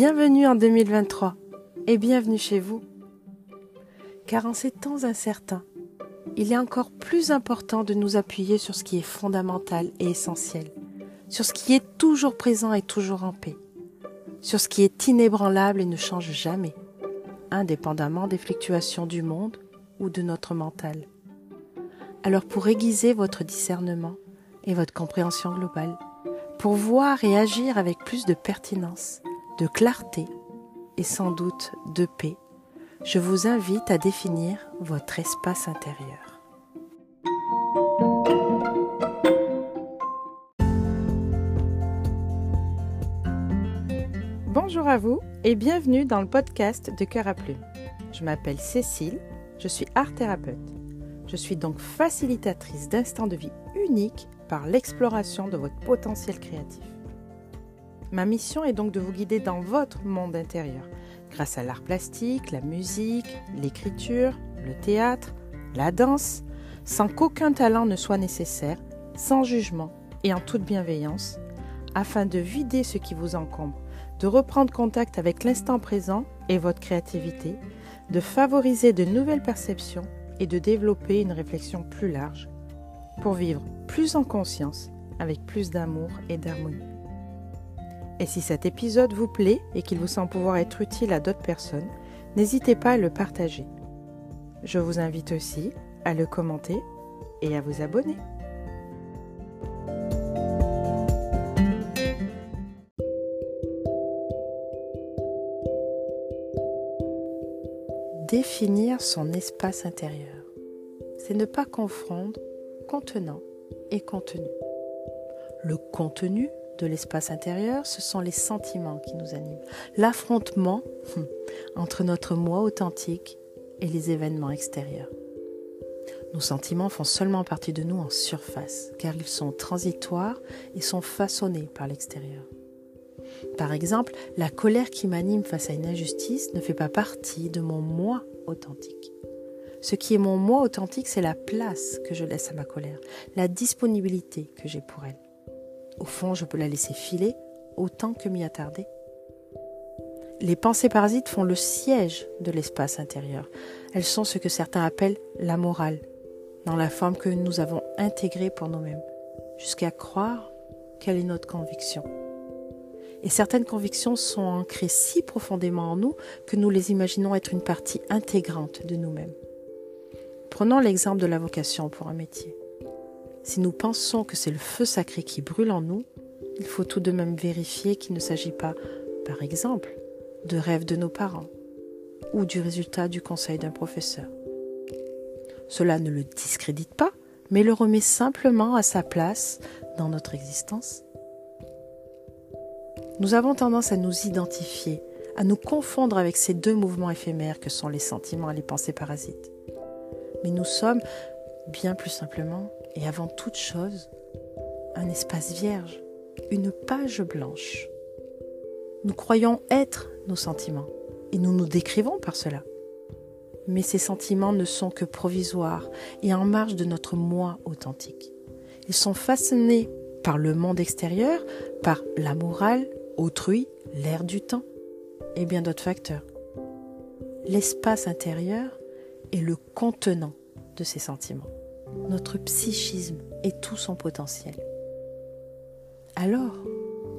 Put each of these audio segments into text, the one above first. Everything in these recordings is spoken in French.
Bienvenue en 2023 et bienvenue chez vous. Car en ces temps incertains, il est encore plus important de nous appuyer sur ce qui est fondamental et essentiel, sur ce qui est toujours présent et toujours en paix, sur ce qui est inébranlable et ne change jamais, indépendamment des fluctuations du monde ou de notre mental. Alors pour aiguiser votre discernement et votre compréhension globale, pour voir et agir avec plus de pertinence, de clarté et sans doute de paix, je vous invite à définir votre espace intérieur. Bonjour à vous et bienvenue dans le podcast de Cœur à Plume. Je m'appelle Cécile, je suis art thérapeute. Je suis donc facilitatrice d'instants de vie uniques par l'exploration de votre potentiel créatif. Ma mission est donc de vous guider dans votre monde intérieur, grâce à l'art plastique, la musique, l'écriture, le théâtre, la danse, sans qu'aucun talent ne soit nécessaire, sans jugement et en toute bienveillance, afin de vider ce qui vous encombre, de reprendre contact avec l'instant présent et votre créativité, de favoriser de nouvelles perceptions et de développer une réflexion plus large pour vivre plus en conscience, avec plus d'amour et d'harmonie. Et si cet épisode vous plaît et qu'il vous semble pouvoir être utile à d'autres personnes, n'hésitez pas à le partager. Je vous invite aussi à le commenter et à vous abonner. Définir son espace intérieur, c'est ne pas confondre contenant et contenu. Le contenu de l'espace intérieur, ce sont les sentiments qui nous animent, l'affrontement hum, entre notre moi authentique et les événements extérieurs. Nos sentiments font seulement partie de nous en surface, car ils sont transitoires et sont façonnés par l'extérieur. Par exemple, la colère qui m'anime face à une injustice ne fait pas partie de mon moi authentique. Ce qui est mon moi authentique, c'est la place que je laisse à ma colère, la disponibilité que j'ai pour elle. Au fond, je peux la laisser filer autant que m'y attarder. Les pensées parasites font le siège de l'espace intérieur. Elles sont ce que certains appellent la morale, dans la forme que nous avons intégrée pour nous-mêmes, jusqu'à croire quelle est notre conviction. Et certaines convictions sont ancrées si profondément en nous que nous les imaginons être une partie intégrante de nous-mêmes. Prenons l'exemple de la vocation pour un métier. Si nous pensons que c'est le feu sacré qui brûle en nous, il faut tout de même vérifier qu'il ne s'agit pas, par exemple, de rêve de nos parents ou du résultat du conseil d'un professeur. Cela ne le discrédite pas, mais le remet simplement à sa place dans notre existence. Nous avons tendance à nous identifier, à nous confondre avec ces deux mouvements éphémères que sont les sentiments et les pensées parasites. Mais nous sommes, bien plus simplement, et avant toute chose, un espace vierge, une page blanche. Nous croyons être nos sentiments, et nous nous décrivons par cela. Mais ces sentiments ne sont que provisoires et en marge de notre moi authentique. Ils sont façonnés par le monde extérieur, par la morale, autrui, l'air du temps et bien d'autres facteurs. L'espace intérieur est le contenant de ces sentiments, notre psychisme et tout son potentiel. Alors,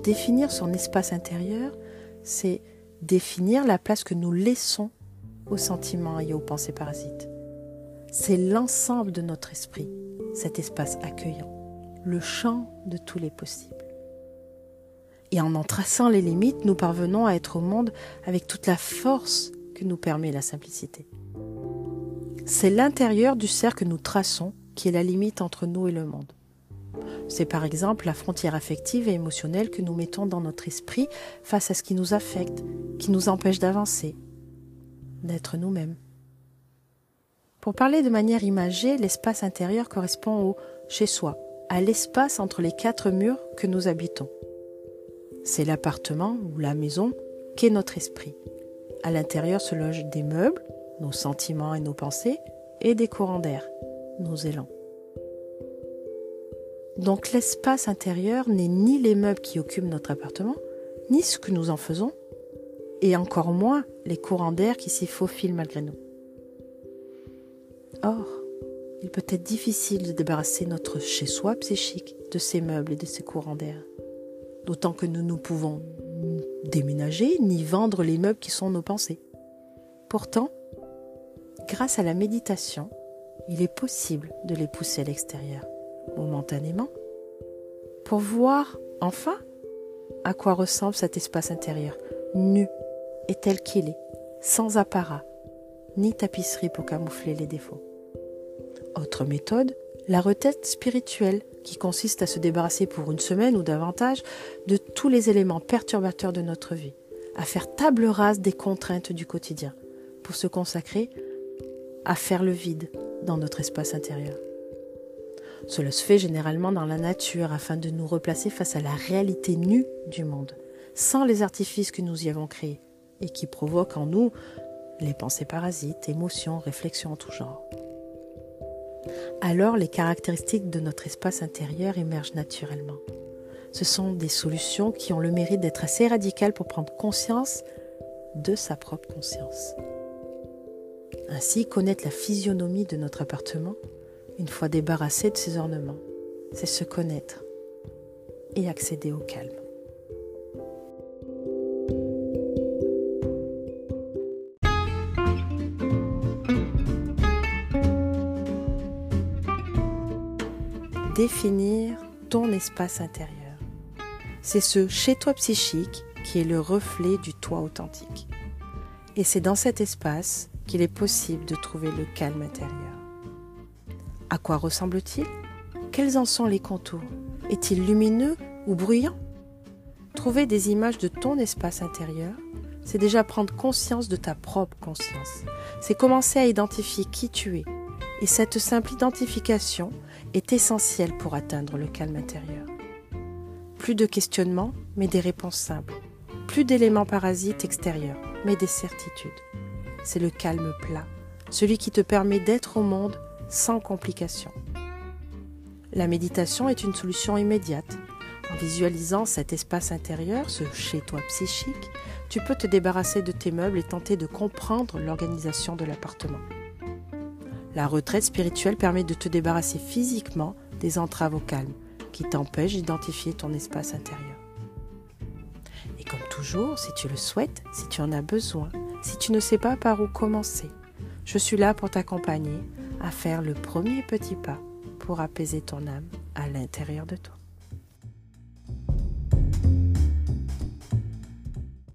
définir son espace intérieur, c'est définir la place que nous laissons aux sentiments et aux pensées parasites. C'est l'ensemble de notre esprit, cet espace accueillant, le champ de tous les possibles. Et en en traçant les limites, nous parvenons à être au monde avec toute la force que nous permet la simplicité. C'est l'intérieur du cercle que nous traçons qui est la limite entre nous et le monde. C'est par exemple la frontière affective et émotionnelle que nous mettons dans notre esprit face à ce qui nous affecte, qui nous empêche d'avancer, d'être nous-mêmes. Pour parler de manière imagée, l'espace intérieur correspond au chez soi, à l'espace entre les quatre murs que nous habitons. C'est l'appartement ou la maison qu'est notre esprit. À l'intérieur se logent des meubles, nos sentiments et nos pensées, et des courants d'air, nos élans. Donc l'espace intérieur n'est ni les meubles qui occupent notre appartement, ni ce que nous en faisons, et encore moins les courants d'air qui s'y faufilent malgré nous. Or, il peut être difficile de débarrasser notre chez-soi psychique de ces meubles et de ces courants d'air. D'autant que nous ne pouvons déménager ni vendre les meubles qui sont nos pensées. Pourtant, grâce à la méditation, il est possible de les pousser à l'extérieur, momentanément, pour voir enfin à quoi ressemble cet espace intérieur, nu et tel qu'il est, sans apparat, ni tapisserie pour camoufler les défauts. Autre méthode, la retraite spirituelle, qui consiste à se débarrasser pour une semaine ou davantage de tous les éléments perturbateurs de notre vie, à faire table rase des contraintes du quotidien, pour se consacrer à faire le vide dans notre espace intérieur. Cela se fait généralement dans la nature afin de nous replacer face à la réalité nue du monde, sans les artifices que nous y avons créés et qui provoquent en nous les pensées parasites, émotions, réflexions en tout genre. Alors les caractéristiques de notre espace intérieur émergent naturellement. Ce sont des solutions qui ont le mérite d'être assez radicales pour prendre conscience de sa propre conscience. Ainsi, connaître la physionomie de notre appartement, une fois débarrassé de ses ornements, c'est se connaître et accéder au calme. Définir ton espace intérieur. C'est ce chez-toi psychique qui est le reflet du toi authentique. Et c'est dans cet espace qu'il est possible de trouver le calme intérieur. À quoi ressemble-t-il? Quels en sont les contours? Est-il lumineux ou bruyant? Trouver des images de ton espace intérieur, c'est déjà prendre conscience de ta propre conscience. C'est commencer à identifier qui tu es. Et cette simple identification est essentielle pour atteindre le calme intérieur. Plus de questionnements, mais des réponses simples. Plus d'éléments parasites extérieurs, mais des certitudes c'est le calme plat, celui qui te permet d'être au monde sans complications. La méditation est une solution immédiate. En visualisant cet espace intérieur, ce chez-toi psychique, tu peux te débarrasser de tes meubles et tenter de comprendre l'organisation de l'appartement. La retraite spirituelle permet de te débarrasser physiquement des entraves au calme qui t'empêchent d'identifier ton espace intérieur. Et comme toujours, si tu le souhaites, si tu en as besoin, si tu ne sais pas par où commencer, je suis là pour t'accompagner à faire le premier petit pas pour apaiser ton âme à l'intérieur de toi.